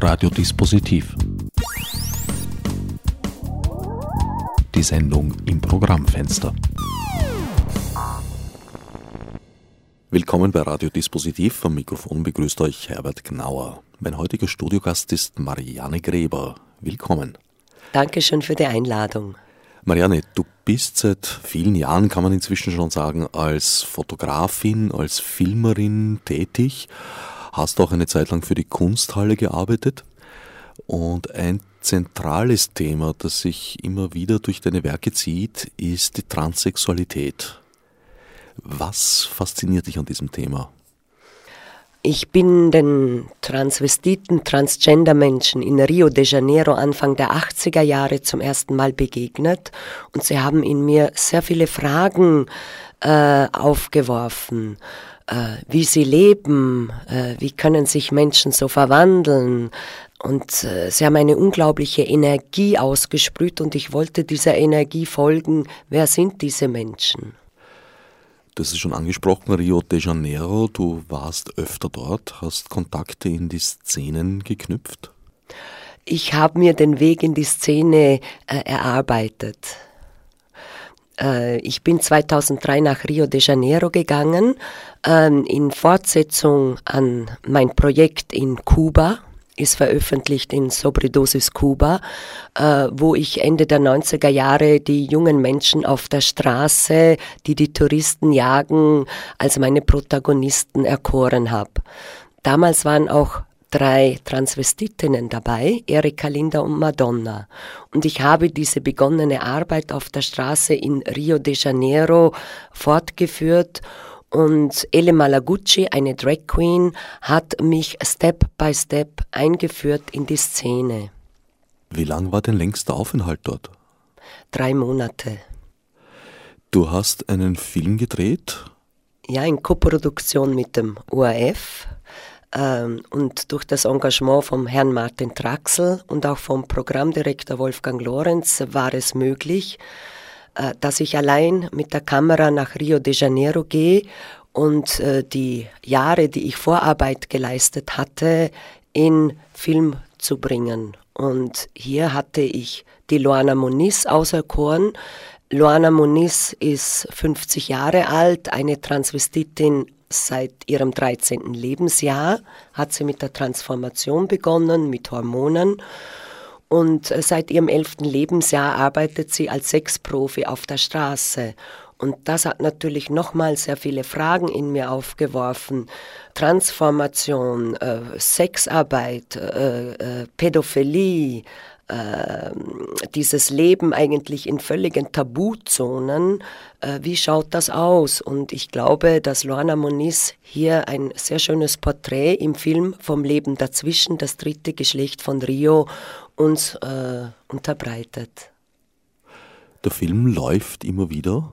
Radiodispositiv. Die Sendung im Programmfenster. Willkommen bei Radiodispositiv. Am Mikrofon begrüßt euch Herbert Gnauer. Mein heutiger Studiogast ist Marianne Gräber. Willkommen. Dankeschön für die Einladung. Marianne, du bist seit vielen Jahren, kann man inzwischen schon sagen, als Fotografin, als Filmerin tätig, hast auch eine Zeit lang für die Kunsthalle gearbeitet und ein zentrales Thema, das sich immer wieder durch deine Werke zieht, ist die Transsexualität. Was fasziniert dich an diesem Thema? Ich bin den Transvestiten, Transgender-Menschen in Rio de Janeiro Anfang der 80er Jahre zum ersten Mal begegnet und sie haben in mir sehr viele Fragen äh, aufgeworfen. Äh, wie sie leben, äh, wie können sich Menschen so verwandeln. Und äh, sie haben eine unglaubliche Energie ausgesprüht und ich wollte dieser Energie folgen. Wer sind diese Menschen? Das ist schon angesprochen, Rio de Janeiro. Du warst öfter dort, hast Kontakte in die Szenen geknüpft. Ich habe mir den Weg in die Szene äh, erarbeitet. Äh, ich bin 2003 nach Rio de Janeiro gegangen, äh, in Fortsetzung an mein Projekt in Kuba ist veröffentlicht in Sobredosis Kuba, äh, wo ich Ende der 90er Jahre die jungen Menschen auf der Straße, die die Touristen jagen, als meine Protagonisten erkoren habe. Damals waren auch drei Transvestitinnen dabei, Erika, Linda und Madonna. Und ich habe diese begonnene Arbeit auf der Straße in Rio de Janeiro fortgeführt und Ele Malaguchi, eine Drag Queen, hat mich Step by Step eingeführt in die Szene. Wie lang war dein längster Aufenthalt dort? Drei Monate. Du hast einen Film gedreht? Ja, in Koproduktion mit dem ORF. Ähm, und durch das Engagement vom Herrn Martin Traxel und auch vom Programmdirektor Wolfgang Lorenz war es möglich, äh, dass ich allein mit der Kamera nach Rio de Janeiro gehe und äh, die Jahre, die ich Vorarbeit geleistet hatte, in Film zu bringen. Und hier hatte ich die Luana Moniz auserkoren. Luana Moniz ist 50 Jahre alt, eine Transvestitin seit ihrem 13. Lebensjahr, hat sie mit der Transformation begonnen, mit Hormonen und äh, seit ihrem elften Lebensjahr arbeitet sie als Sexprofi auf der Straße. Und das hat natürlich nochmal sehr viele Fragen in mir aufgeworfen. Transformation, äh, Sexarbeit, äh, äh, Pädophilie, äh, dieses Leben eigentlich in völligen Tabuzonen. Äh, wie schaut das aus? Und ich glaube, dass Luana Moniz hier ein sehr schönes Porträt im Film vom Leben dazwischen, das dritte Geschlecht von Rio, uns äh, unterbreitet. Der Film läuft immer wieder.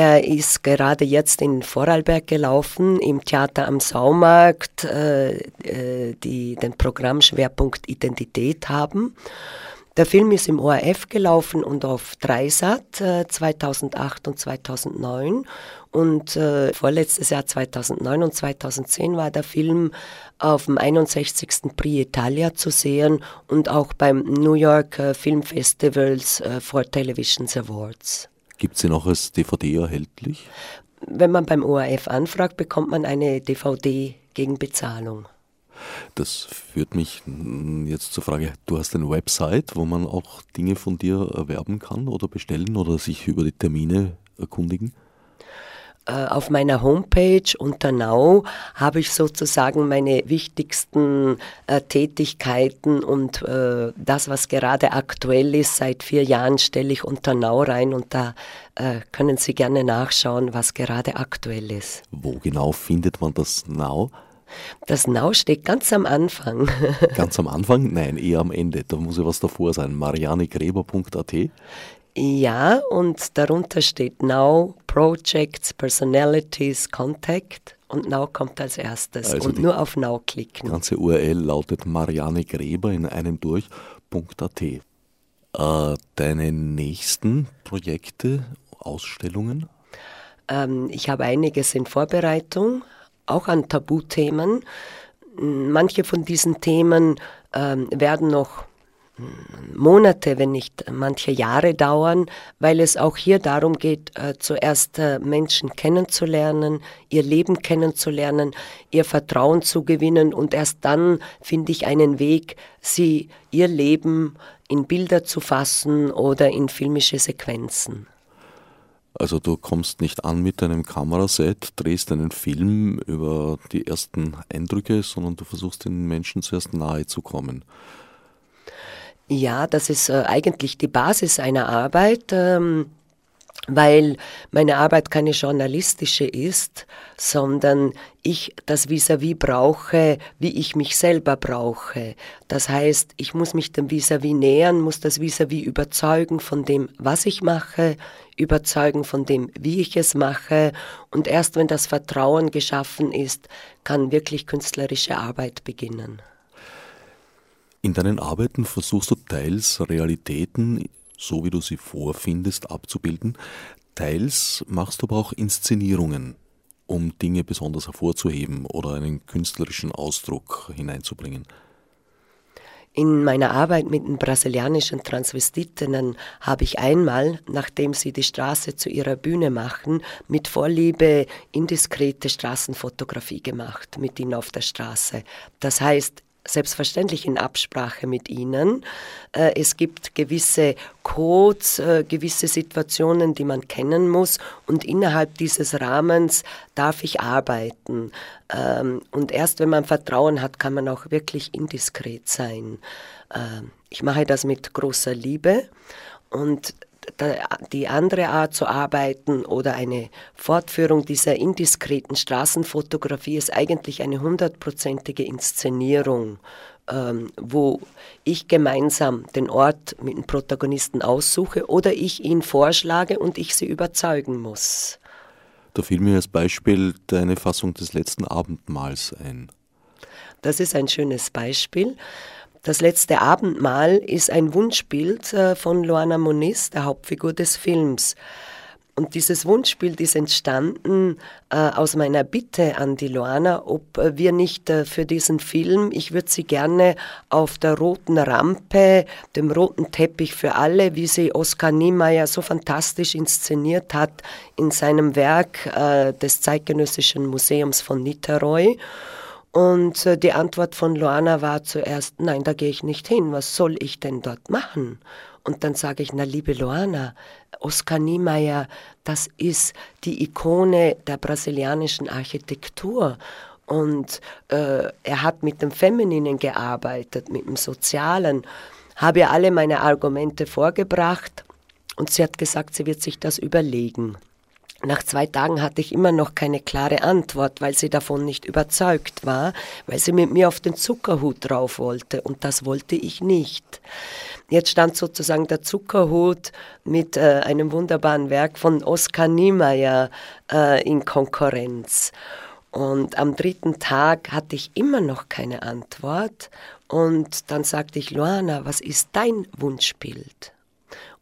Er ist gerade jetzt in Vorarlberg gelaufen, im Theater am Saumarkt, äh, äh, die den Programmschwerpunkt Identität haben. Der Film ist im ORF gelaufen und auf Dreisat äh, 2008 und 2009 und äh, vorletztes Jahr 2009 und 2010 war der Film auf dem 61. Prix Italia zu sehen und auch beim New York äh, Film Festivals äh, for Television Awards. Gibt es sie noch als DVD erhältlich? Wenn man beim ORF anfragt, bekommt man eine DVD gegen Bezahlung. Das führt mich jetzt zur Frage, du hast eine Website, wo man auch Dinge von dir erwerben kann oder bestellen oder sich über die Termine erkundigen? Äh, auf meiner Homepage unter Now habe ich sozusagen meine wichtigsten äh, Tätigkeiten und äh, das, was gerade aktuell ist. Seit vier Jahren stelle ich unter Now rein und da äh, können Sie gerne nachschauen, was gerade aktuell ist. Wo genau findet man das Now? Das Now steht ganz am Anfang. ganz am Anfang? Nein, eher am Ende. Da muss ja was davor sein. marianegreber.at ja, und darunter steht Now Projects, Personalities, Contact und Now kommt als erstes also und nur auf Now klicken. Die ganze URL lautet Marianne Gräber in einem durch.at. Äh, deine nächsten Projekte, Ausstellungen? Ähm, ich habe einiges in Vorbereitung, auch an Tabuthemen. manche von diesen Themen ähm, werden noch Monate, wenn nicht manche Jahre dauern, weil es auch hier darum geht, äh, zuerst äh, Menschen kennenzulernen, ihr Leben kennenzulernen, ihr Vertrauen zu gewinnen und erst dann finde ich einen Weg, sie ihr Leben in Bilder zu fassen oder in filmische Sequenzen. Also du kommst nicht an mit deinem Kameraset, drehst einen Film über die ersten Eindrücke, sondern du versuchst den Menschen zuerst nahe zu kommen. Ja, das ist äh, eigentlich die Basis einer Arbeit, ähm, weil meine Arbeit keine journalistische ist, sondern ich das vis-à-vis -vis brauche, wie ich mich selber brauche. Das heißt, ich muss mich dem vis-à-vis -vis nähern, muss das vis-à-vis -vis überzeugen von dem, was ich mache, überzeugen von dem, wie ich es mache. Und erst wenn das Vertrauen geschaffen ist, kann wirklich künstlerische Arbeit beginnen. In deinen Arbeiten versuchst du teils Realitäten, so wie du sie vorfindest, abzubilden, teils machst du aber auch Inszenierungen, um Dinge besonders hervorzuheben oder einen künstlerischen Ausdruck hineinzubringen. In meiner Arbeit mit den brasilianischen Transvestitinnen habe ich einmal, nachdem sie die Straße zu ihrer Bühne machen, mit Vorliebe indiskrete Straßenfotografie gemacht mit ihnen auf der Straße. Das heißt, selbstverständlich in Absprache mit Ihnen. Äh, es gibt gewisse Codes, äh, gewisse Situationen, die man kennen muss und innerhalb dieses Rahmens darf ich arbeiten. Ähm, und erst wenn man Vertrauen hat, kann man auch wirklich indiskret sein. Ähm, ich mache das mit großer Liebe und die andere Art zu arbeiten oder eine Fortführung dieser indiskreten Straßenfotografie ist eigentlich eine hundertprozentige Inszenierung, ähm, wo ich gemeinsam den Ort mit den Protagonisten aussuche oder ich ihn vorschlage und ich sie überzeugen muss. Da fiel mir als Beispiel deine Fassung des letzten Abendmahls ein. Das ist ein schönes Beispiel. Das letzte Abendmahl ist ein Wunschbild äh, von Luana Moniz, der Hauptfigur des Films. Und dieses Wunschbild ist entstanden äh, aus meiner Bitte an die Luana, ob äh, wir nicht für diesen Film, ich würde sie gerne auf der roten Rampe, dem roten Teppich für alle, wie sie Oskar Niemeyer so fantastisch inszeniert hat in seinem Werk des Zeitgenössischen Museums von Niteroi. Und äh, die Antwort von Luana war zuerst, nein, da gehe ich nicht hin, was soll ich denn dort machen? Und dann sage ich, na liebe Luana, Oskar Niemeyer, das ist die Ikone der brasilianischen Architektur. Und äh, er hat mit dem Femininen gearbeitet, mit dem Sozialen, habe ihr alle meine Argumente vorgebracht und sie hat gesagt, sie wird sich das überlegen. Nach zwei Tagen hatte ich immer noch keine klare Antwort, weil sie davon nicht überzeugt war, weil sie mit mir auf den Zuckerhut drauf wollte und das wollte ich nicht. Jetzt stand sozusagen der Zuckerhut mit äh, einem wunderbaren Werk von Oskar Niemeyer äh, in Konkurrenz. Und am dritten Tag hatte ich immer noch keine Antwort und dann sagte ich, Luana, was ist dein Wunschbild?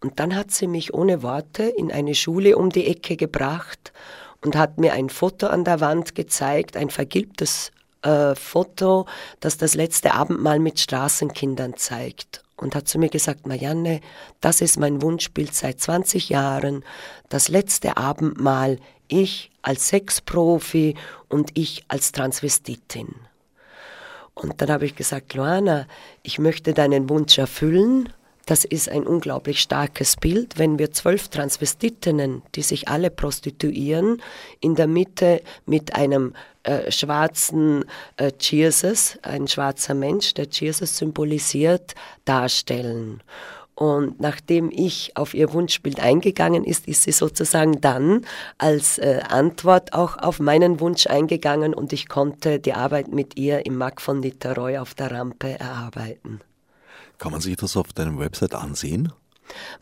Und dann hat sie mich ohne Worte in eine Schule um die Ecke gebracht und hat mir ein Foto an der Wand gezeigt, ein vergilbtes äh, Foto, das das letzte Abendmahl mit Straßenkindern zeigt. Und hat zu mir gesagt, Marianne, das ist mein Wunschbild seit 20 Jahren, das letzte Abendmahl, ich als Sexprofi und ich als Transvestitin. Und dann habe ich gesagt, Luana, ich möchte deinen Wunsch erfüllen das ist ein unglaublich starkes Bild, wenn wir zwölf Transvestitinnen, die sich alle prostituieren, in der Mitte mit einem äh, schwarzen äh, Jesus, ein schwarzer Mensch, der Jesus symbolisiert, darstellen. Und nachdem ich auf ihr Wunschbild eingegangen ist, ist sie sozusagen dann als äh, Antwort auch auf meinen Wunsch eingegangen und ich konnte die Arbeit mit ihr im Mac von Niteroi auf der Rampe erarbeiten. Kann man sich das auf deinem Website ansehen?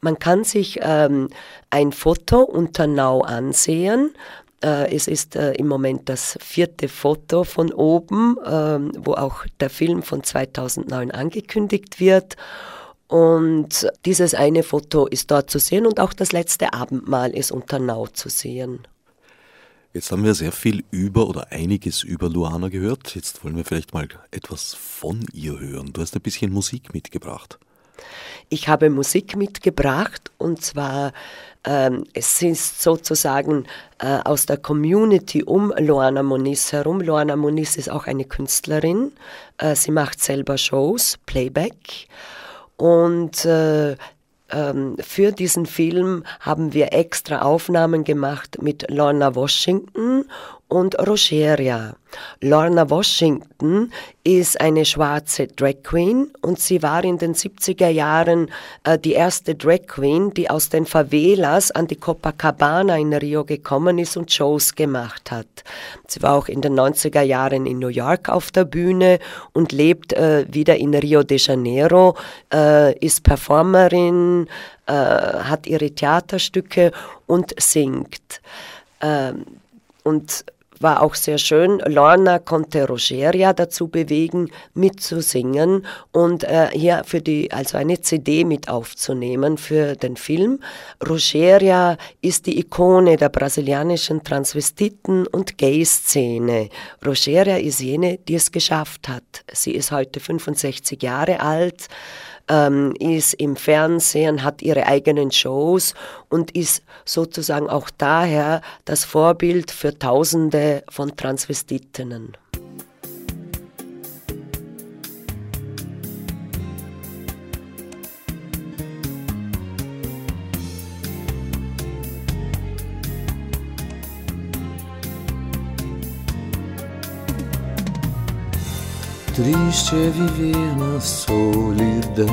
Man kann sich ähm, ein Foto unter Now ansehen. Äh, es ist äh, im Moment das vierte Foto von oben, äh, wo auch der Film von 2009 angekündigt wird. Und dieses eine Foto ist dort zu sehen und auch das letzte Abendmahl ist unter Now zu sehen. Jetzt haben wir sehr viel über oder einiges über Luana gehört. Jetzt wollen wir vielleicht mal etwas von ihr hören. Du hast ein bisschen Musik mitgebracht. Ich habe Musik mitgebracht und zwar ähm, es ist sozusagen äh, aus der Community um Loana Moniz herum. Loana Moniz ist auch eine Künstlerin. Äh, sie macht selber Shows, Playback. Und äh, ähm, für diesen Film haben wir extra Aufnahmen gemacht mit Lorna Washington und Rogeria. Lorna Washington ist eine schwarze Drag Queen und sie war in den 70er Jahren äh, die erste Drag Queen, die aus den Favelas an die Copacabana in Rio gekommen ist und Shows gemacht hat. Sie war auch in den 90er Jahren in New York auf der Bühne und lebt äh, wieder in Rio de Janeiro, äh, ist Performerin, äh, hat ihre Theaterstücke und singt. Ähm, und war auch sehr schön. Lorna konnte Rogeria dazu bewegen, mitzusingen und äh, hier für die, also eine CD mit aufzunehmen für den Film. Rogeria ist die Ikone der brasilianischen Transvestiten- und Gay-Szene. Rogeria ist jene, die es geschafft hat. Sie ist heute 65 Jahre alt ähm, ist im Fernsehen, hat ihre eigenen Shows und ist sozusagen auch daher das Vorbild für Tausende von Transvestitinnen. Triste é viver na solidão.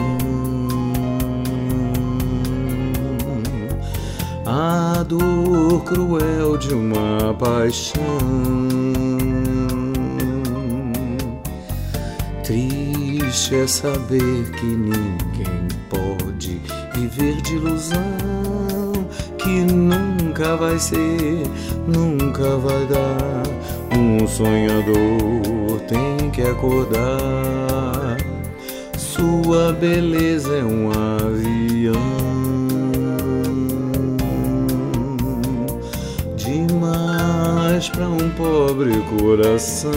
A dor cruel de uma paixão. Triste é saber que ninguém pode viver de ilusão. Que nunca vai ser, nunca vai dar. Um sonhador tem que acordar. Sua beleza é um avião. Demais para um pobre coração.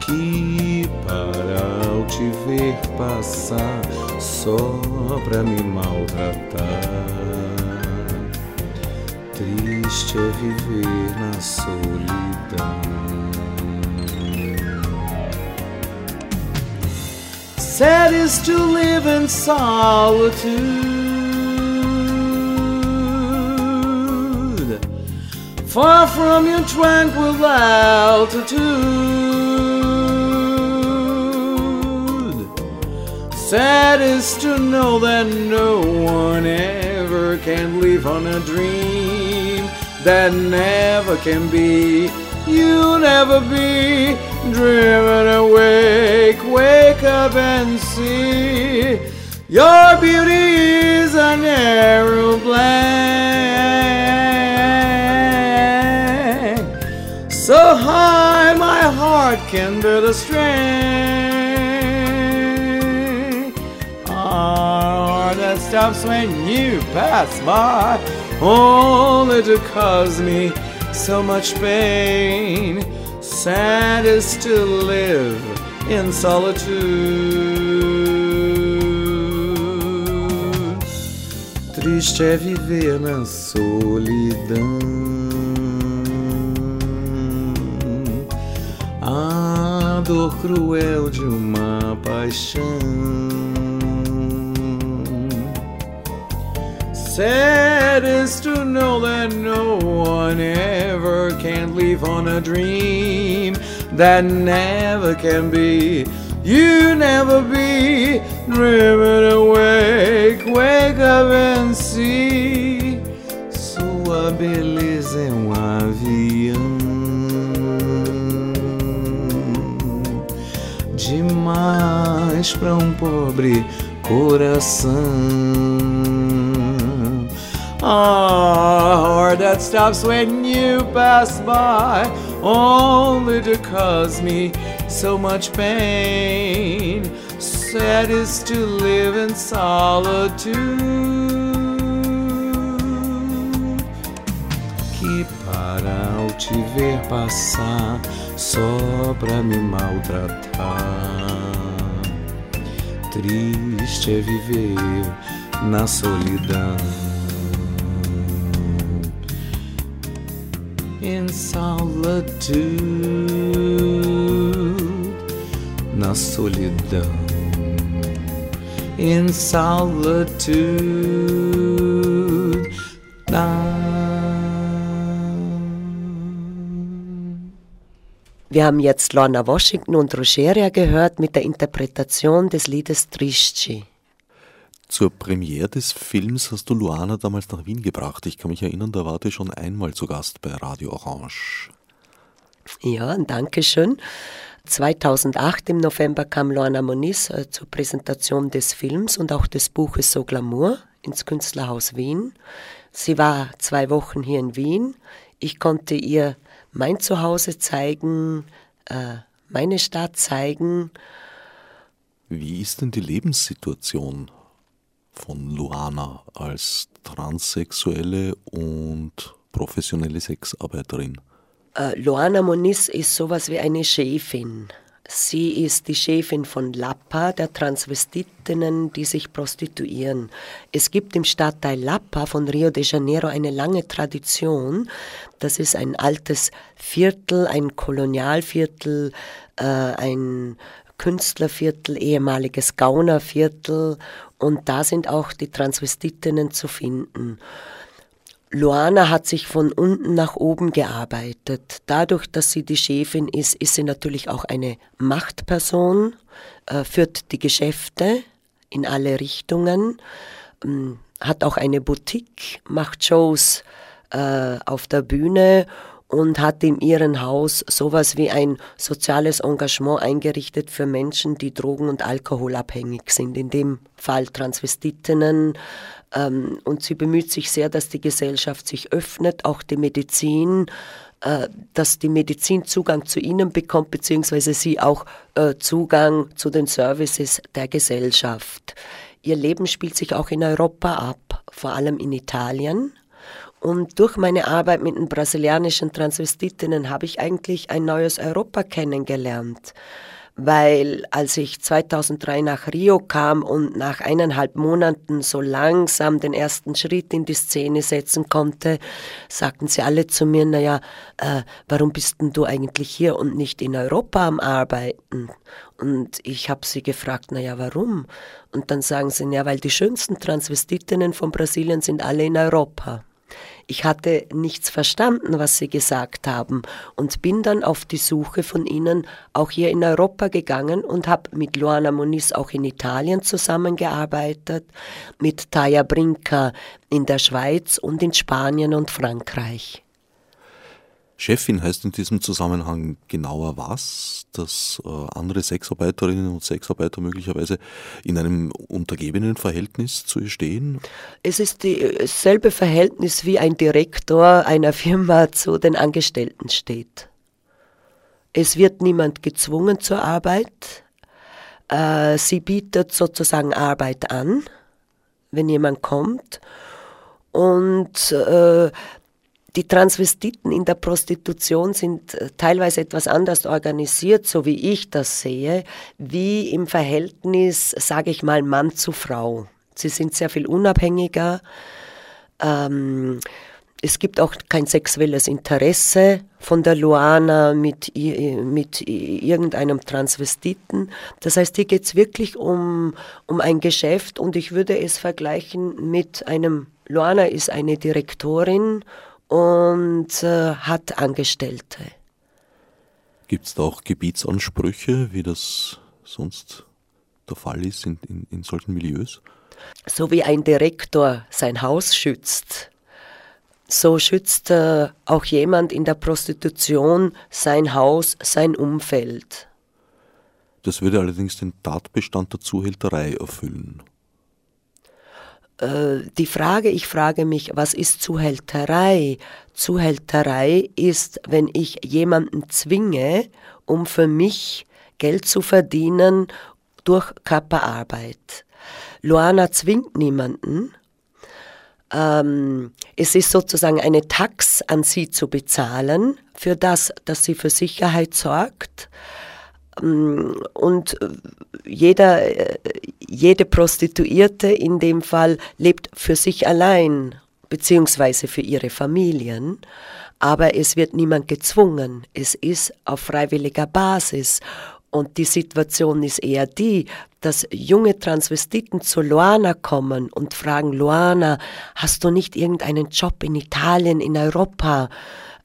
Que para ao te ver passar só pra me maltratar. Triste é viver na solidão. Sad is to live in solitude, far from your tranquil altitude. Sad is to know that no one ever can live on a dream that never can be. You'll never be driven awake. Wake up and see your beauty is an aeroplane. So high my heart can bear the strain. Stops when you pass by, only to cause me so much pain. Sad is to live in solitude. Triste é viver na solidão. A dor cruel de uma paixão. Sad is to know that no one ever can live on a dream that never can be. You never be driven awake. Wake up and see. Sua beleza é um avião. Demais pra um pobre coração. A heart that stops when you pass by, only to cause me so much pain. Sad is to live in solitude. E para ao te ver passar só pra me maltratar. Triste é viver na solidão. In solitude, na solidão. In solitude, na Wir haben jetzt Lorna Washington und Rogeria gehört mit der Interpretation des Liedes Trisci. Zur Premiere des Films hast du Luana damals nach Wien gebracht. Ich kann mich erinnern, da war die schon einmal zu Gast bei Radio Orange. Ja, danke schön. 2008 im November kam Lorna Moniz äh, zur Präsentation des Films und auch des Buches So Glamour ins Künstlerhaus Wien. Sie war zwei Wochen hier in Wien. Ich konnte ihr mein Zuhause zeigen, äh, meine Stadt zeigen. Wie ist denn die Lebenssituation von Luana als transsexuelle und professionelle Sexarbeiterin? Äh, Luana Moniz ist sowas wie eine Chefin. Sie ist die Chefin von Lappa, der Transvestitinnen, die sich prostituieren. Es gibt im Stadtteil Lappa von Rio de Janeiro eine lange Tradition. Das ist ein altes Viertel, ein Kolonialviertel, äh, ein Künstlerviertel, ehemaliges Gaunerviertel und da sind auch die Transvestitinnen zu finden. Luana hat sich von unten nach oben gearbeitet. Dadurch, dass sie die Chefin ist, ist sie natürlich auch eine Machtperson, äh, führt die Geschäfte in alle Richtungen, ähm, hat auch eine Boutique, macht Shows äh, auf der Bühne und hat in ihrem Haus sowas wie ein soziales Engagement eingerichtet für Menschen, die drogen- und alkoholabhängig sind. In dem Fall Transvestitinnen, ähm, und sie bemüht sich sehr, dass die Gesellschaft sich öffnet, auch die Medizin, äh, dass die Medizin Zugang zu ihnen bekommt, beziehungsweise sie auch äh, Zugang zu den Services der Gesellschaft. Ihr Leben spielt sich auch in Europa ab, vor allem in Italien. Und durch meine Arbeit mit den brasilianischen Transvestitinnen habe ich eigentlich ein neues Europa kennengelernt weil als ich 2003 nach Rio kam und nach eineinhalb Monaten so langsam den ersten Schritt in die Szene setzen konnte, sagten sie alle zu mir, naja, äh, warum bist denn du eigentlich hier und nicht in Europa am Arbeiten? Und ich habe sie gefragt, naja, warum? Und dann sagen sie, ja, weil die schönsten Transvestitinnen von Brasilien sind alle in Europa. Ich hatte nichts verstanden, was sie gesagt haben und bin dann auf die Suche von ihnen auch hier in Europa gegangen und habe mit Luana Moniz auch in Italien zusammengearbeitet, mit Taya Brinca in der Schweiz und in Spanien und Frankreich. Chefin heißt in diesem Zusammenhang genauer was, dass äh, andere Sexarbeiterinnen und Sexarbeiter möglicherweise in einem untergebenen Verhältnis zu ihr stehen? Es ist dasselbe Verhältnis wie ein Direktor einer Firma zu den Angestellten steht. Es wird niemand gezwungen zur Arbeit. Äh, sie bietet sozusagen Arbeit an, wenn jemand kommt. Und äh, die Transvestiten in der Prostitution sind äh, teilweise etwas anders organisiert, so wie ich das sehe, wie im Verhältnis, sage ich mal, Mann zu Frau. Sie sind sehr viel unabhängiger. Ähm, es gibt auch kein sexuelles Interesse von der Luana mit, mit irgendeinem Transvestiten. Das heißt, hier geht es wirklich um, um ein Geschäft und ich würde es vergleichen mit einem, Luana ist eine Direktorin und äh, hat Angestellte. Gibt es da auch Gebietsansprüche, wie das sonst der Fall ist in, in, in solchen Milieus? So wie ein Direktor sein Haus schützt, so schützt äh, auch jemand in der Prostitution sein Haus, sein Umfeld. Das würde allerdings den Tatbestand der Zuhälterei erfüllen. Äh, die Frage, ich frage mich, was ist Zuhälterei? Zuhälterei ist, wenn ich jemanden zwinge, um für mich Geld zu verdienen durch Körperarbeit. Luana zwingt niemanden, Ähm, es ist sozusagen eine Tax an sie zu bezahlen für das, dass sie für Sicherheit sorgt. Ähm, und jeder, äh, jede Prostituierte in dem Fall lebt für sich allein, beziehungsweise für ihre Familien. Aber es wird niemand gezwungen. Es ist auf freiwilliger Basis. Und die Situation ist eher die, dass junge Transvestiten zu Luana kommen und fragen, Luana, hast du nicht irgendeinen Job in Italien, in Europa?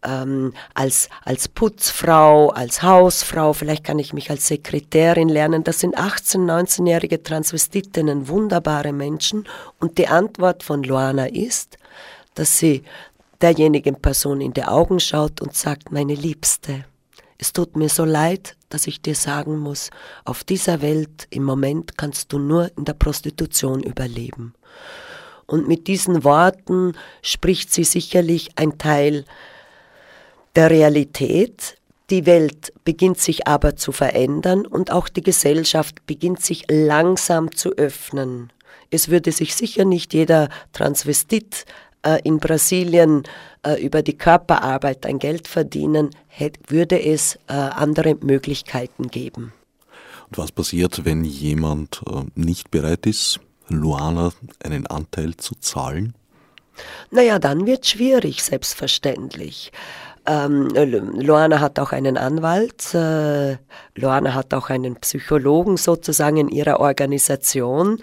Ähm, als, als Putzfrau, als Hausfrau, vielleicht kann ich mich als Sekretärin lernen. Das sind 18-, 19-jährige Transvestitinnen, wunderbare Menschen. Und die Antwort von Luana ist, dass sie derjenigen Person in die Augen schaut und sagt, meine Liebste, es tut mir so leid, dass ich dir sagen muss, auf dieser Welt im Moment kannst du nur in der Prostitution überleben. Und mit diesen Worten spricht sie sicherlich ein Teil der Realität. Die Welt beginnt sich aber zu verändern und auch die Gesellschaft beginnt sich langsam zu öffnen. Es würde sich sicher nicht jeder Transvestit äh, in Brasilien äh, über die Körperarbeit ein Geld verdienen, würde es äh, andere Möglichkeiten geben. Und was passiert, wenn jemand nicht bereit ist, Luana einen Anteil zu zahlen? Naja, dann wird es schwierig, selbstverständlich. Ähm, Luana hat auch einen Anwalt, äh, Luana hat auch einen Psychologen sozusagen in ihrer Organisation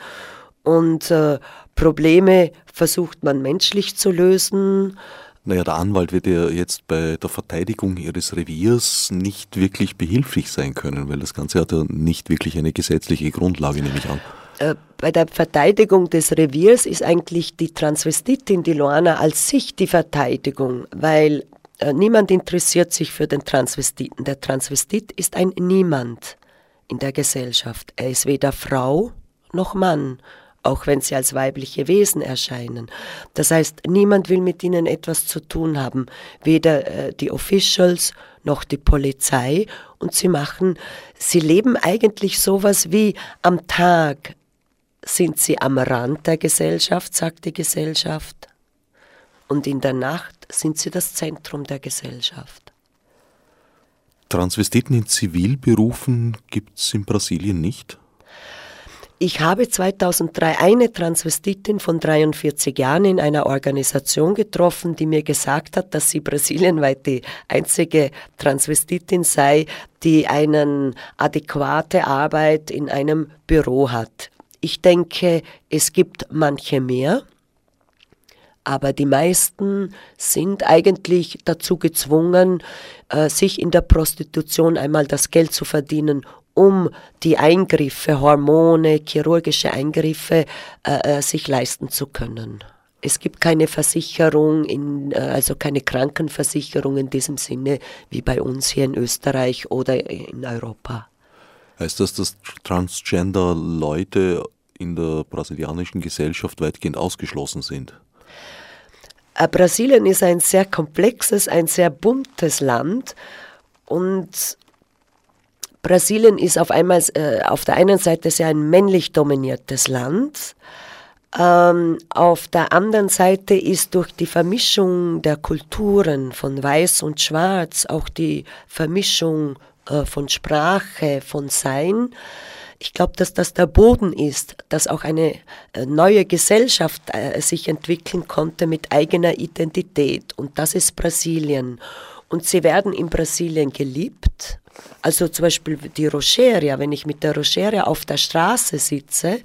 und äh, Probleme versucht man menschlich zu lösen. Naja, der Anwalt wird ja jetzt bei der Verteidigung ihres Reviers nicht wirklich behilflich sein können, weil das Ganze hat ja nicht wirklich eine gesetzliche Grundlage, nehme ich an. Äh, bei der Verteidigung des Reviers ist eigentlich die Transvestitin, die Luana, als sich die Verteidigung, weil niemand interessiert sich für den Transvestiten. Der Transvestit ist ein Niemand in der Gesellschaft. Er ist weder Frau noch Mann auch wenn sie als weibliche Wesen erscheinen. Das heißt, niemand will mit ihnen etwas zu tun haben, weder äh, die Officials noch die Polizei. Und sie machen, sie leben eigentlich sowas wie am Tag sind sie am Rand der Gesellschaft, sagt die Gesellschaft, und in der Nacht sind sie das Zentrum der Gesellschaft. Transvestiten in Zivilberufen gibt es in Brasilien nicht? Ich habe 2003 eine Transvestitin von 43 Jahren in einer Organisation getroffen, die mir gesagt hat, dass sie brasilienweit die einzige Transvestitin sei, die eine adäquate Arbeit in einem Büro hat. Ich denke, es gibt manche mehr, aber die meisten sind eigentlich dazu gezwungen, äh, sich in der Prostitution einmal das Geld zu verdienen, um die Eingriffe, Hormone, chirurgische Eingriffe äh, äh, sich leisten zu können. Es gibt keine Versicherung, in, also keine Krankenversicherung in diesem Sinne wie bei uns hier in Österreich oder in Europa. Heißt das, dass Transgender-Leute in der brasilianischen Gesellschaft weitgehend ausgeschlossen sind? Äh, Brasilien ist ein sehr komplexes, ein sehr buntes Land und Brasilien ist auf einmal äh, auf der einen Seite sehr ein männlich dominiertes Land. Ähm, auf der anderen Seite ist durch die Vermischung der Kulturen von Weiß und Schwarz, auch die Vermischung äh, von Sprache, von Sein, ich glaube, dass das der Boden ist, dass auch eine äh, neue Gesellschaft äh, sich entwickeln konnte mit eigener Identität. Und das ist Brasilien. Und sie werden in Brasilien geliebt. Also zum Beispiel die Rocheria, wenn ich mit der Rocheria auf der Straße sitze,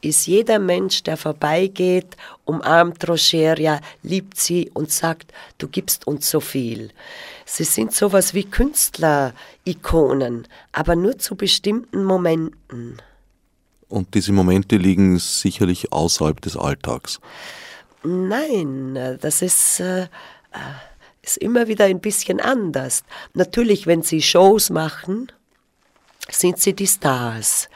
ist jeder Mensch, der vorbeigeht, umarmt Rocheria, liebt sie und sagt, du gibst uns so viel. Sie sind sowas wie Künstler-Ikonen, aber nur zu bestimmten Momenten. Und diese Momente liegen sicherlich außerhalb des Alltags. Nein, das ist... Äh, ist immer wieder ein bisschen anders. Natürlich, wenn sie Shows machen, sind sie die Stars.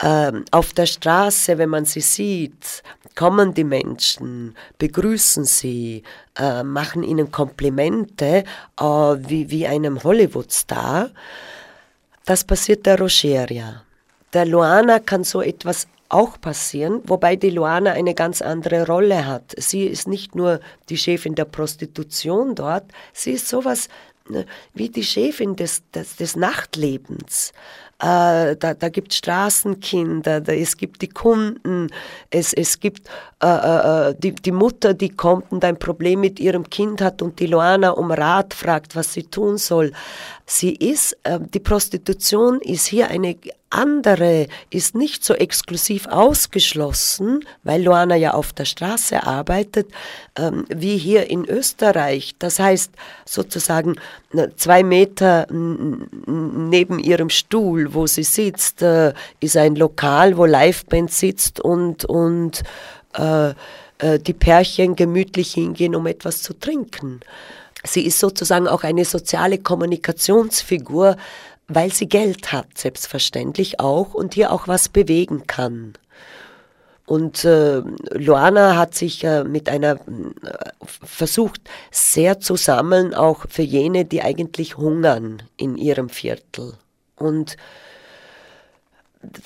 Ähm, auf der Straße, wenn man sie sieht, kommen die Menschen, begrüßen sie, äh, machen ihnen Komplimente äh, wie, wie einem Hollywood-Star. Das passiert der Rogeria. Der Luana kann so etwas auch passieren, wobei die Luana eine ganz andere Rolle hat. Sie ist nicht nur die Chefin der Prostitution dort, sie ist sowas ne, wie die Chefin des, des, des Nachtlebens. Äh, da, da gibt Straßenkinder, da, es gibt die Kunden, es, es gibt äh, äh, äh, die, die Mutter, die kommt und ein Problem mit ihrem Kind hat und die Loana um Rat fragt, was sie tun soll. Sie ist, äh, die Prostitution ist hier eine andere, ist nicht so exklusiv ausgeschlossen, weil Loana ja auf der Straße arbeitet, ähm, wie hier in Österreich. Das heißt sozusagen zwei Meter neben ihrem Stuhl, wo sie sitzt, äh, ist ein Lokal, wo Liveband sitzt und, und äh, äh, die Pärchen gemütlich hingehen, um etwas zu trinken. Sie ist sozusagen auch eine soziale Kommunikationsfigur, weil sie Geld hat, selbstverständlich auch, und hier auch was bewegen kann. Und äh, Luana hat sich äh, mit einer äh, versucht, sehr zu sammeln, auch für jene, die eigentlich hungern in ihrem Viertel. Und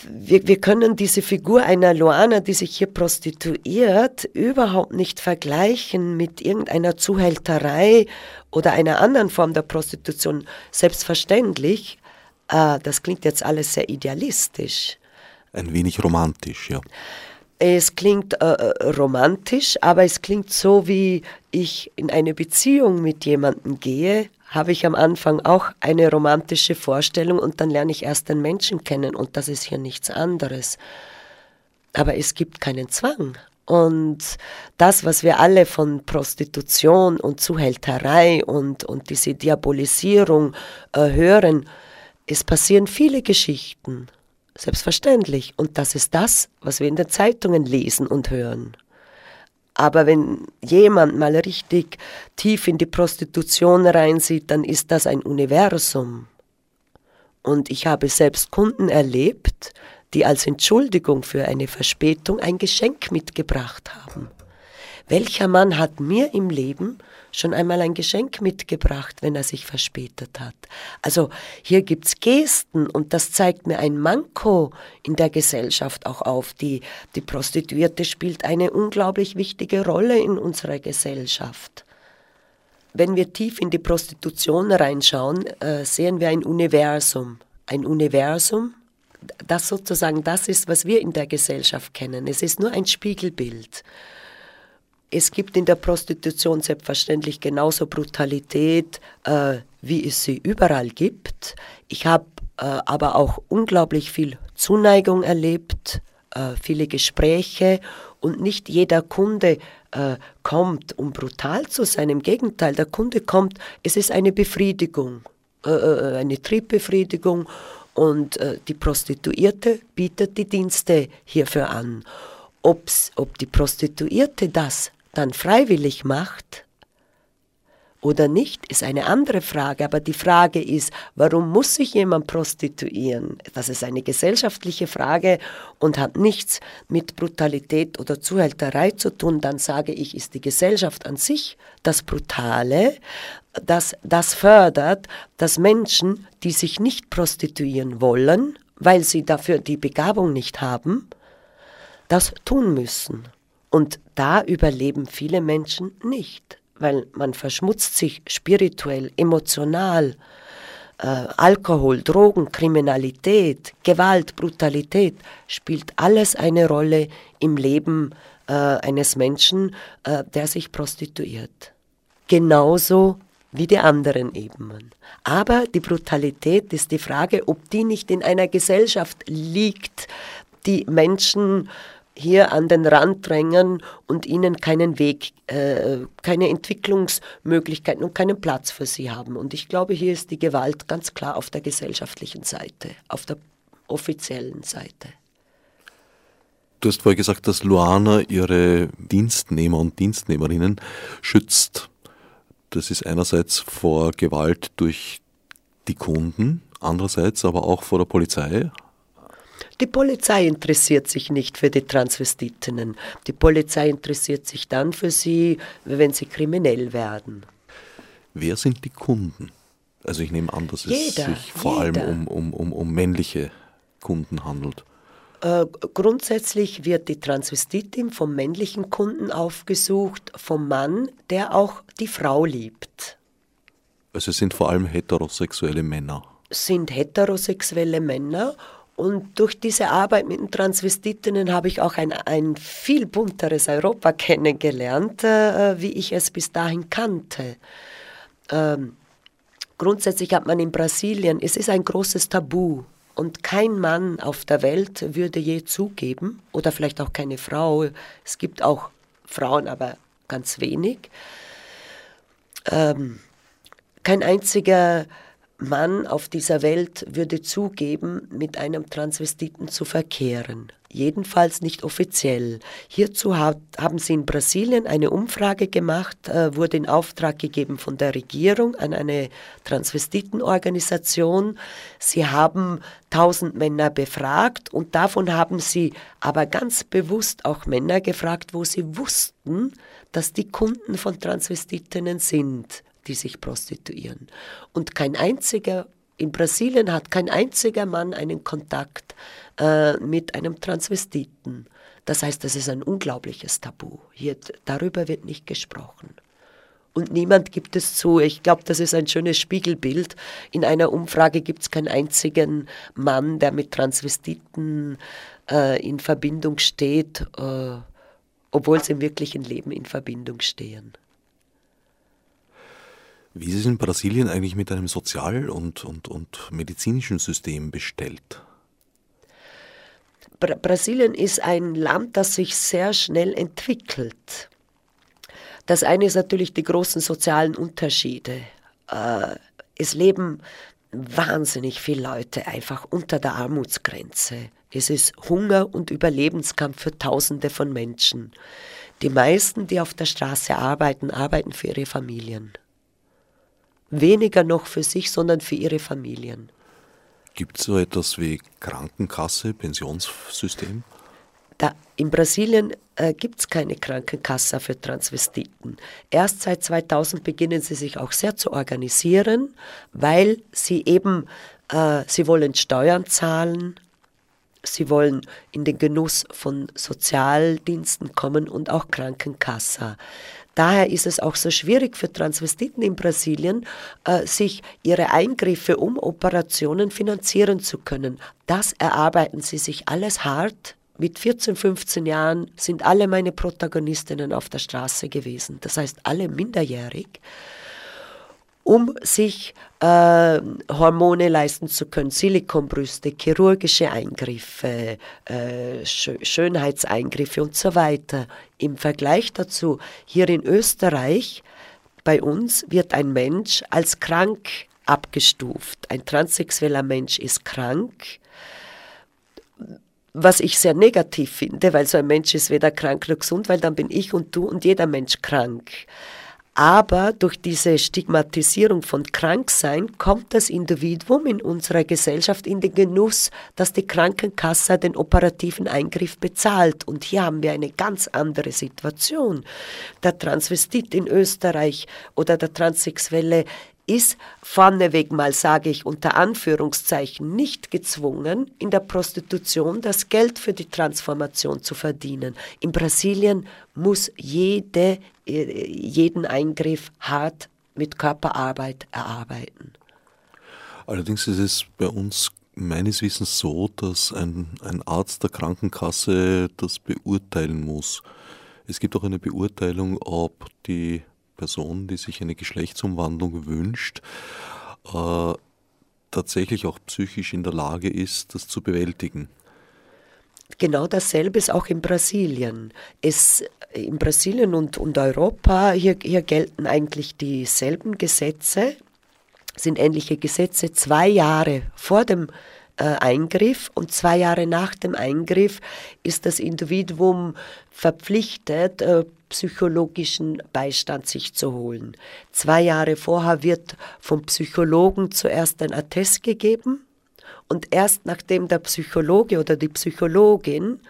wir, wir können diese Figur einer Luana, die sich hier prostituiert, überhaupt nicht vergleichen mit irgendeiner Zuhälterei oder einer anderen Form der Prostitution. Selbstverständlich, äh, das klingt jetzt alles sehr idealistisch. Ein wenig romantisch, ja. Es klingt äh, äh romantisch, aber es klingt so, wie ich in eine Beziehung mit jemandem gehe, habe ich am Anfang auch eine romantische Vorstellung und dann lerne ich erst den Menschen kennen und das ist hier nichts anderes. Aber es gibt keinen Zwang. Und das, was wir alle von Prostitution und Zuhälterei und, und diese Diabolisierung äh, hören, es passieren viele Geschichten, selbstverständlich. Und das ist das, was wir in den Zeitungen lesen und hören. Aber wenn jemand mal richtig tief in die Prostitution reinsieht, dann ist das ein Universum. Und ich habe selbst Kunden erlebt, die als Entschuldigung für eine Verspätung ein Geschenk mitgebracht haben. Welcher Mann hat mir im Leben schon einmal ein Geschenk mitgebracht, wenn er sich verspätet hat. Also hier gibt's Gesten und das zeigt mir ein Manko in der Gesellschaft auch auf. Die, die Prostituierte spielt eine unglaublich wichtige Rolle in unserer Gesellschaft. Wenn wir tief in die Prostitution reinschauen, äh, sehen wir ein Universum. Ein Universum, das sozusagen das ist, was wir in der Gesellschaft kennen. Es ist nur ein Spiegelbild. Es gibt in der Prostitution selbstverständlich genauso Brutalität, äh, wie es sie überall gibt. Ich habe äh, aber auch unglaublich viel Zuneigung erlebt, äh, viele Gespräche und nicht jeder Kunde äh, kommt, um brutal zu sein. Im Gegenteil, der Kunde kommt, es ist eine Befriedigung, äh, äh, eine Triebbefriedigung und die Prostituierte bietet die Dienste hierfür an. Ob's, ob die Prostituierte das dann freiwillig macht oder nicht, ist eine andere Frage. Aber die Frage ist, warum muss sich jemand prostituieren? Das ist eine gesellschaftliche Frage und hat nichts mit Brutalität oder Zuhälterei zu tun. Dann sage ich, ist die Gesellschaft an sich das Brutale, das, das fördert, dass Menschen, die sich nicht prostituieren wollen, weil sie dafür die Begabung nicht haben, das tun müssen. Und da überleben viele Menschen nicht, weil man verschmutzt sich spirituell, emotional. Äh, Alkohol, Drogen, Kriminalität, Gewalt, Brutalität spielt alles eine Rolle im Leben äh, eines Menschen, äh, der sich prostituiert. Genauso wie die anderen Ebenen. Aber die Brutalität ist die Frage, ob die nicht in einer Gesellschaft liegt, die Menschen hier an den Rand drängen und ihnen keinen Weg, äh, keine Entwicklungsmöglichkeiten und keinen Platz für sie haben. Und ich glaube, hier ist die Gewalt ganz klar auf der gesellschaftlichen Seite, auf der offiziellen Seite. Du hast vorher gesagt, dass Luana ihre Dienstnehmer und Dienstnehmerinnen schützt. Das ist einerseits vor Gewalt durch die Kunden, andererseits aber auch vor der Polizei. Die Polizei interessiert sich nicht für die Transvestitinnen. Die Polizei interessiert sich dann für sie, wenn sie kriminell werden. Wer sind die Kunden? Also ich nehme an, dass es jeder, sich vor jeder. allem um, um, um, um männliche Kunden handelt. Äh, grundsätzlich wird die Transvestitin vom männlichen Kunden aufgesucht, vom Mann, der auch die Frau liebt. Also es sind vor allem heterosexuelle Männer. Sind heterosexuelle Männer und durch diese Arbeit mit den Transvestitinnen habe ich auch ein, ein viel bunteres Europa kennengelernt, äh, wie ich es bis dahin kannte. Ähm, grundsätzlich hat man in Brasilien, es ist ein großes Tabu und kein Mann auf der Welt würde je zugeben, oder vielleicht auch keine Frau, es gibt auch Frauen, aber ganz wenig, ähm, kein einziger Mann auf dieser Welt würde zugeben, mit einem Transvestiten zu verkehren. Jedenfalls nicht offiziell. Hierzu hat, haben sie in Brasilien eine Umfrage gemacht, äh, wurde in Auftrag gegeben von der Regierung an eine Transvestitenorganisation. Sie haben tausend Männer befragt und davon haben sie aber ganz bewusst auch Männer gefragt, wo sie wussten, dass die Kunden von Transvestitinnen sind die sich prostituieren. Und kein einziger, in Brasilien hat kein einziger Mann einen Kontakt äh, mit einem Transvestiten. Das heißt, das ist ein unglaubliches Tabu. Hier, darüber wird nicht gesprochen. Und niemand gibt es zu. Ich glaube, das ist ein schönes Spiegelbild. In einer Umfrage gibt es keinen einzigen Mann, der mit Transvestiten äh, in Verbindung steht, äh, obwohl sie im wirklichen Leben in Verbindung stehen. Wie ist es in Brasilien eigentlich mit einem sozial- und, und, und medizinischen System bestellt? Bra Brasilien ist ein Land, das sich sehr schnell entwickelt. Das eine ist natürlich die großen sozialen Unterschiede. Äh, es leben wahnsinnig viele Leute einfach unter der Armutsgrenze. Es ist Hunger und Überlebenskampf für Tausende von Menschen. Die meisten, die auf der Straße arbeiten, arbeiten für ihre Familien weniger noch für sich, sondern für ihre Familien. Gibt es so etwas wie Krankenkasse, Pensionssystem? Da, in Brasilien äh, gibt es keine Krankenkasse für Transvestiten. Erst seit 2000 beginnen sie sich auch sehr zu organisieren, weil sie eben, äh, sie wollen Steuern zahlen, sie wollen in den Genuss von Sozialdiensten kommen und auch Krankenkasse. Daher ist es auch so schwierig für Transvestiten in Brasilien, äh, sich ihre Eingriffe um Operationen finanzieren zu können. Das erarbeiten sie sich alles hart. Mit 14, 15 Jahren sind alle meine Protagonistinnen auf der Straße gewesen. Das heißt, alle minderjährig um sich äh, Hormone leisten zu können, Silikonbrüste, chirurgische Eingriffe, äh, Schönheitseingriffe und so weiter. Im Vergleich dazu, hier in Österreich, bei uns wird ein Mensch als krank abgestuft. Ein transsexueller Mensch ist krank, was ich sehr negativ finde, weil so ein Mensch ist weder krank noch gesund, weil dann bin ich und du und jeder Mensch krank. Aber durch diese Stigmatisierung von Kranksein kommt das Individuum in unserer Gesellschaft in den Genuss, dass die Krankenkasse den operativen Eingriff bezahlt. Und hier haben wir eine ganz andere Situation. Der Transvestit in Österreich oder der Transsexuelle ist vorneweg mal, sage ich unter Anführungszeichen, nicht gezwungen, in der Prostitution das Geld für die Transformation zu verdienen. In Brasilien muss jede, äh, jeden Eingriff hart mit Körperarbeit erarbeiten. Allerdings ist es bei uns meines Wissens so, dass ein, ein Arzt der Krankenkasse das beurteilen muss. Es gibt auch eine Beurteilung, ob die Person, die sich eine Geschlechtsumwandlung wünscht, äh, tatsächlich auch psychisch in der Lage ist, das zu bewältigen. Genau dasselbe ist auch in Brasilien. Es, in Brasilien und, und Europa, hier, hier gelten eigentlich dieselben Gesetze, sind ähnliche Gesetze. Zwei Jahre vor dem Eingriff und zwei Jahre nach dem Eingriff ist das Individuum verpflichtet, äh, psychologischen Beistand sich zu holen. Zwei Jahre vorher wird vom Psychologen zuerst ein Attest gegeben und erst nachdem der Psychologe oder die Psychologin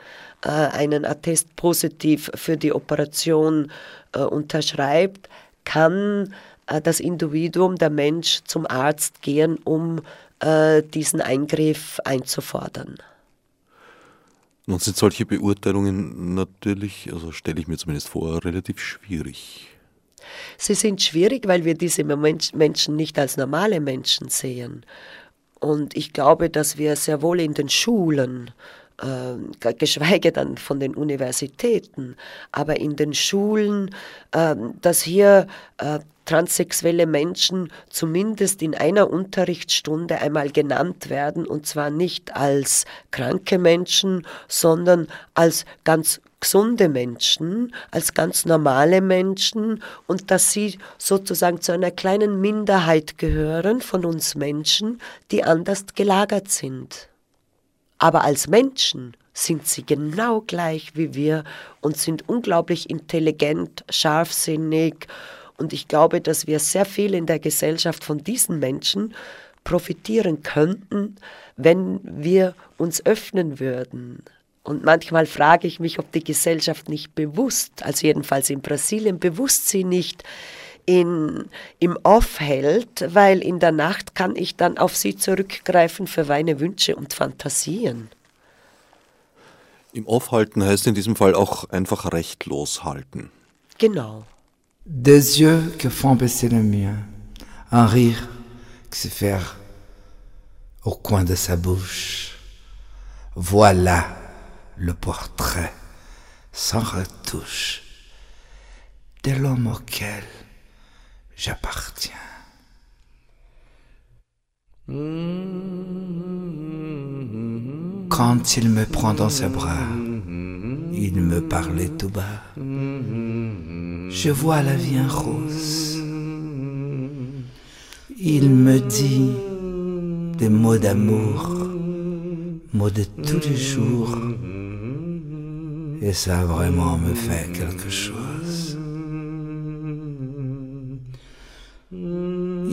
äh, einen Attest positiv für die Operation äh, unterschreibt, kann äh, das Individuum, der Mensch zum Arzt gehen, um äh, diesen Eingriff einzufordern. Nun sind solche Beurteilungen natürlich, also stelle ich mir zumindest vor, relativ schwierig. Sie sind schwierig, weil wir diese Menschen nicht als normale Menschen sehen. Und ich glaube, dass wir sehr wohl in den Schulen, äh, geschweige dann von den Universitäten, aber in den Schulen, äh, dass hier äh, transsexuelle Menschen zumindest in einer Unterrichtsstunde einmal genannt werden, und zwar nicht als kranke Menschen, sondern als ganz gesunde Menschen, als ganz normale Menschen und dass sie sozusagen zu einer kleinen Minderheit gehören von uns Menschen, die anders gelagert sind. Aber als Menschen sind sie genau gleich wie wir und sind unglaublich intelligent, scharfsinnig und ich glaube, dass wir sehr viel in der Gesellschaft von diesen Menschen profitieren könnten, wenn wir uns öffnen würden. Und manchmal frage ich mich, ob die Gesellschaft nicht bewusst, also jedenfalls in Brasilien, bewusst sie nicht in, im Off hält, weil in der Nacht kann ich dann auf sie zurückgreifen für meine Wünsche und Fantasien. Im Off halten heißt in diesem Fall auch einfach rechtlos halten. Genau. Des yeux que font baisser le mien, un rire qui se fait au coin de sa bouche. Voilà le portrait sans retouche de l'homme auquel j'appartiens. Quand il me prend dans ses bras, il me parlait tout bas. Je vois la vie en rose. Il me dit des mots d'amour, mots de tous les jours. Et ça vraiment me fait quelque chose.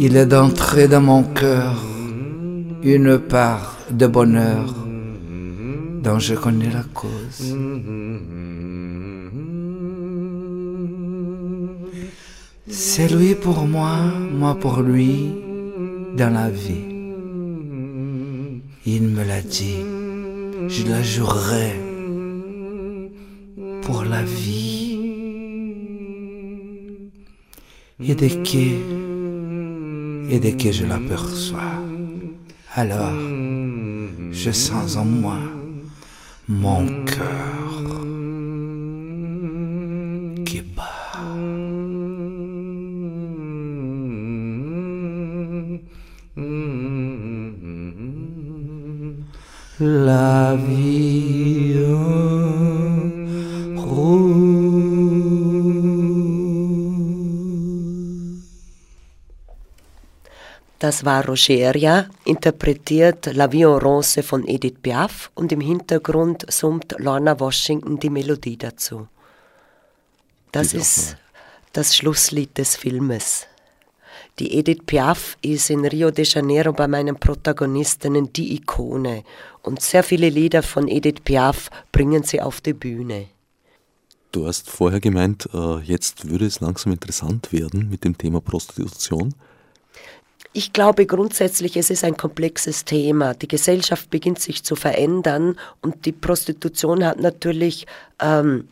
Il est d'entrer dans mon cœur une part de bonheur dont je connais la cause. C'est lui pour moi, moi pour lui, dans la vie. Il me l'a dit, je la jurerai pour la vie. Et dès que, et dès que je l'aperçois, alors je sens en moi mon cœur qui bat. La vie Das war Rogeria, interpretiert La Vie en Rose von Edith Piaf und im Hintergrund summt Lorna Washington die Melodie dazu. Das ist das Schlusslied des Filmes. Die Edith Piaf ist in Rio de Janeiro bei meinen Protagonistinnen die Ikone und sehr viele Lieder von Edith Piaf bringen sie auf die Bühne. Du hast vorher gemeint, äh, jetzt würde es langsam interessant werden mit dem Thema Prostitution. Ich glaube grundsätzlich, es ist ein komplexes Thema. Die Gesellschaft beginnt sich zu verändern und die Prostitution hat natürlich ähm,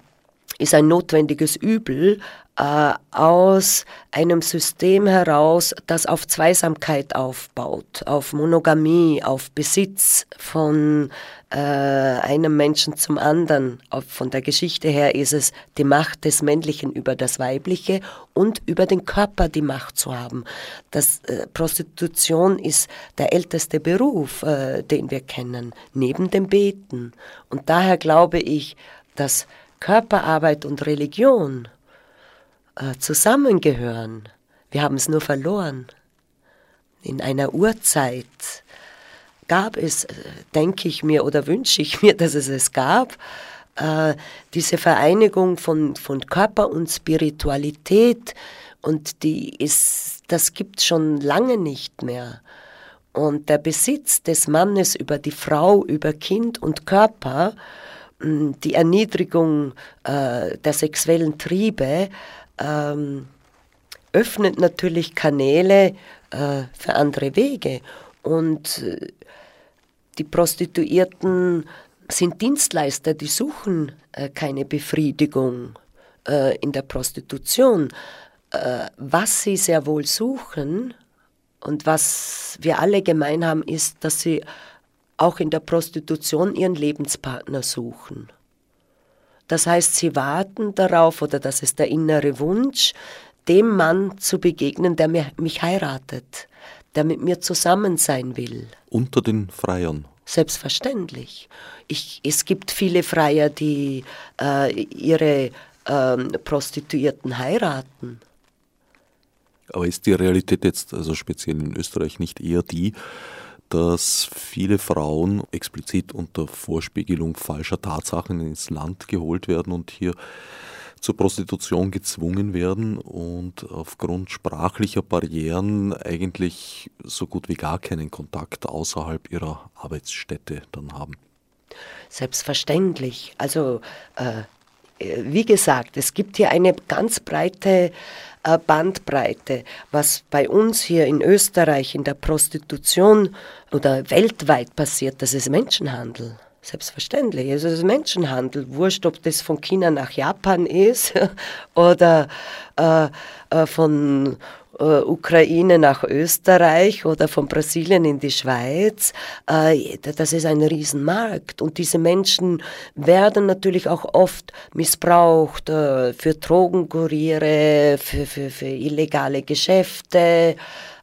ist ein notwendiges Übel äh, aus einem System heraus, das auf Zweisamkeit aufbaut, auf Monogamie, auf Besitz von äh, einem Menschen zum anderen. Von der Geschichte her ist es die Macht des Männlichen über das Weibliche und über den Körper die Macht zu haben. Das, äh, Prostitution ist der älteste Beruf, äh, den wir kennen, neben dem Beten. Und daher glaube ich, dass Körperarbeit und Religion äh, zusammengehören. Wir haben es nur verloren. In einer Urzeit gab es, äh, denke ich mir oder wünsche ich mir, dass es es gab, äh, diese Vereinigung von, von Körper und Spiritualität und die ist, das gibt schon lange nicht mehr. Und der Besitz des Mannes über die Frau, über Kind und Körper, die Erniedrigung äh, der sexuellen Triebe ähm, öffnet natürlich Kanäle äh, für andere Wege. Und äh, die Prostituierten sind Dienstleister, die suchen äh, keine Befriedigung äh, in der Prostitution. Äh, was sie sehr wohl suchen und was wir alle gemein haben, ist, dass sie auch in der Prostitution ihren Lebenspartner suchen. Das heißt, sie warten darauf, oder das ist der innere Wunsch, dem Mann zu begegnen, der mich heiratet, der mit mir zusammen sein will. Unter den Freiern. Selbstverständlich. Ich, es gibt viele Freier, die äh, ihre äh, Prostituierten heiraten. Aber ist die Realität jetzt, also speziell in Österreich, nicht eher die, dass viele Frauen explizit unter Vorspiegelung falscher Tatsachen ins Land geholt werden und hier zur Prostitution gezwungen werden und aufgrund sprachlicher Barrieren eigentlich so gut wie gar keinen Kontakt außerhalb ihrer Arbeitsstätte dann haben. Selbstverständlich. Also äh, wie gesagt, es gibt hier eine ganz breite äh, Bandbreite, was bei uns hier in Österreich in der Prostitution oder weltweit passiert, das ist Menschenhandel. Selbstverständlich. Also das ist Menschenhandel. Wurscht, ob das von China nach Japan ist oder äh, äh, von äh, Ukraine nach Österreich oder von Brasilien in die Schweiz. Äh, das ist ein Riesenmarkt. Und diese Menschen werden natürlich auch oft missbraucht äh, für Drogenkuriere, für, für, für illegale Geschäfte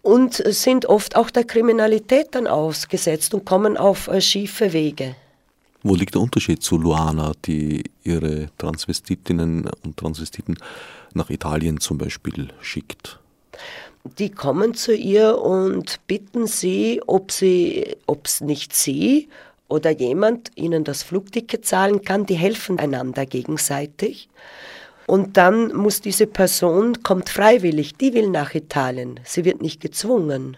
und sind oft auch der Kriminalität dann ausgesetzt und kommen auf schiefe Wege. Wo liegt der Unterschied zu Luana, die ihre Transvestitinnen und Transvestiten nach Italien zum Beispiel schickt? Die kommen zu ihr und bitten sie, ob sie, ob es nicht sie oder jemand ihnen das Flugticket zahlen kann. Die helfen einander gegenseitig. Und dann muss diese Person, kommt freiwillig, die will nach Italien. Sie wird nicht gezwungen.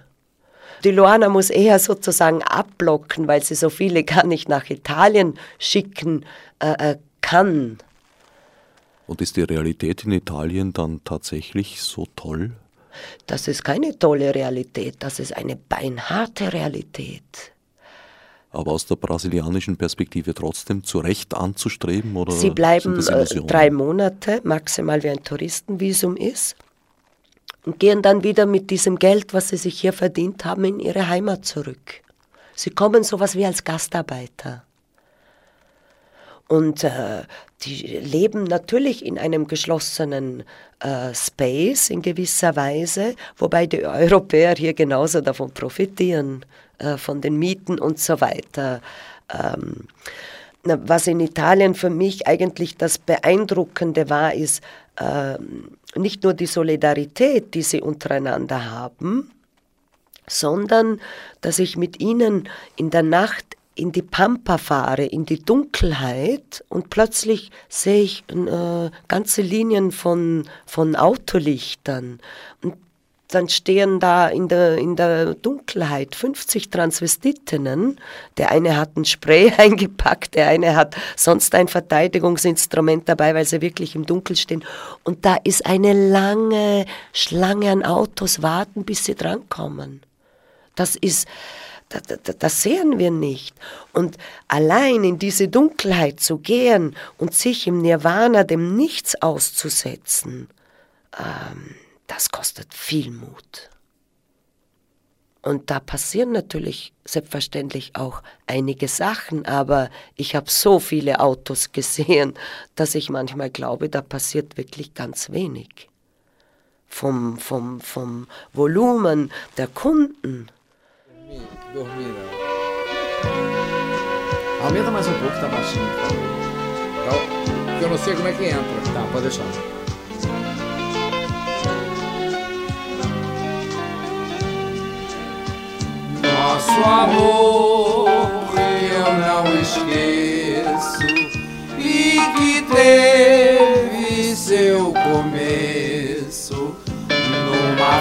Die Luana muss eher sozusagen abblocken, weil sie so viele gar nicht nach Italien schicken äh, äh, kann. Und ist die Realität in Italien dann tatsächlich so toll? Das ist keine tolle Realität, das ist eine beinharte Realität. Aber aus der brasilianischen Perspektive trotzdem zu Recht anzustreben? Oder Sie bleiben äh, drei Monate, maximal wie ein Touristenvisum ist und gehen dann wieder mit diesem Geld, was sie sich hier verdient haben, in ihre Heimat zurück. Sie kommen sowas wie als Gastarbeiter. Und äh, die leben natürlich in einem geschlossenen äh, Space in gewisser Weise, wobei die Europäer hier genauso davon profitieren, äh, von den Mieten und so weiter. Ähm, was in Italien für mich eigentlich das Beeindruckende war, ist, nicht nur die Solidarität, die sie untereinander haben, sondern dass ich mit ihnen in der Nacht in die Pampa fahre, in die Dunkelheit und plötzlich sehe ich äh, ganze Linien von, von Autolichtern. Und dann stehen da in der, in der Dunkelheit 50 Transvestitinnen. Der eine hat ein Spray eingepackt, der eine hat sonst ein Verteidigungsinstrument dabei, weil sie wirklich im Dunkel stehen. Und da ist eine lange Schlange an Autos warten, bis sie drankommen. Das ist, das, sehen wir nicht. Und allein in diese Dunkelheit zu gehen und sich im Nirvana dem Nichts auszusetzen, ähm, das kostet viel Mut. Und da passieren natürlich selbstverständlich auch einige Sachen, aber ich habe so viele Autos gesehen, dass ich manchmal glaube, da passiert wirklich ganz wenig. Vom, vom, vom Volumen der Kunden. Aumenta mais um pouco, tá baixinho, favor. Eu não sei como é que entra. Tá, pode deixar. Nosso amor eu não esqueço e que teve seu começo numa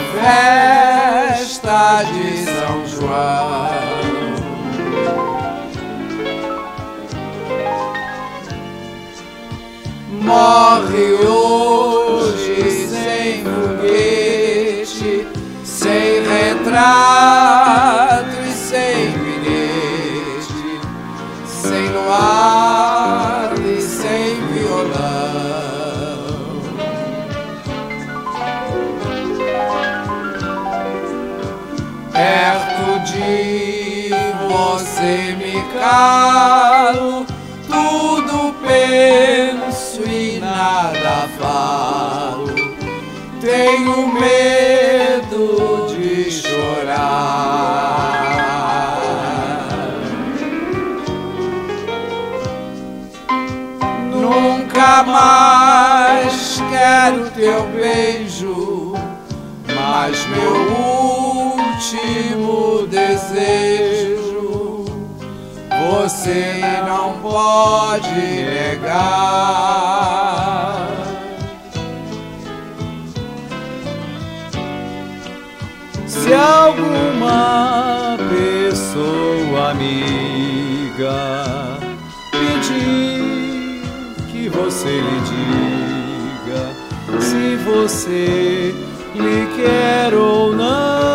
festa de São João. Morre teu beijo, mas meu último desejo você não pode negar. Se alguma pessoa amiga pedir que você lhe diga se você lhe quer ou não.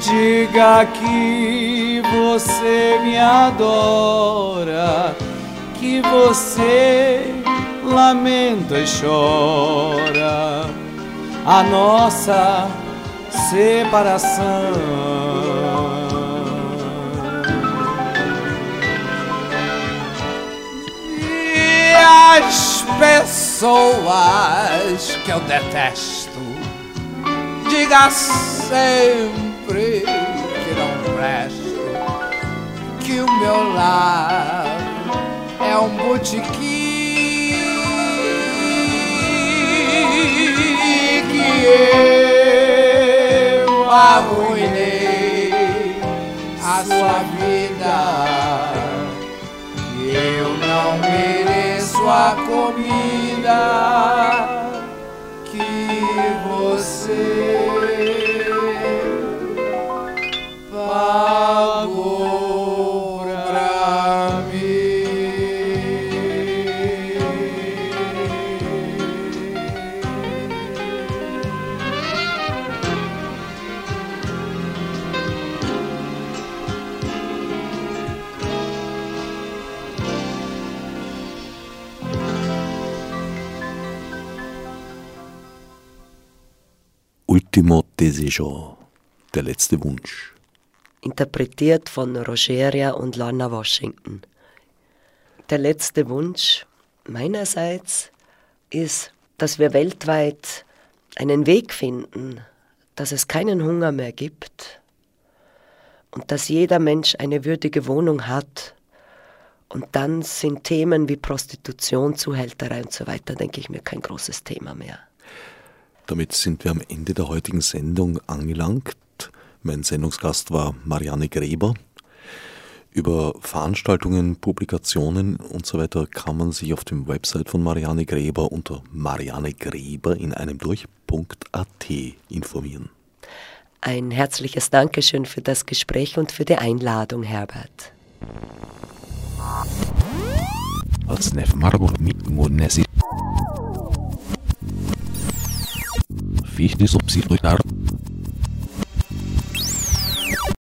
Diga que você me adora, que você lamenta e chora a nossa separação. As pessoas que eu detesto, diga sempre que não presto, que o meu lar é um botequim que eu arruinei a sua vida. Eu não mereço a comida que você pagou Desejo, der letzte Wunsch. interpretiert von Rogeria und Lorna Washington. Der letzte Wunsch meinerseits ist, dass wir weltweit einen Weg finden, dass es keinen Hunger mehr gibt und dass jeder Mensch eine würdige Wohnung hat. Und dann sind Themen wie Prostitution, Zuhälterei und so weiter, denke ich mir, kein großes Thema mehr. Damit sind wir am Ende der heutigen Sendung angelangt. Mein Sendungsgast war Marianne Gräber. Über Veranstaltungen, Publikationen und so weiter kann man sich auf dem Website von Marianne Gräber unter Marianne Gräber in einem durch.at informieren. Ein herzliches Dankeschön für das Gespräch und für die Einladung, Herbert. wichtig, um sich durch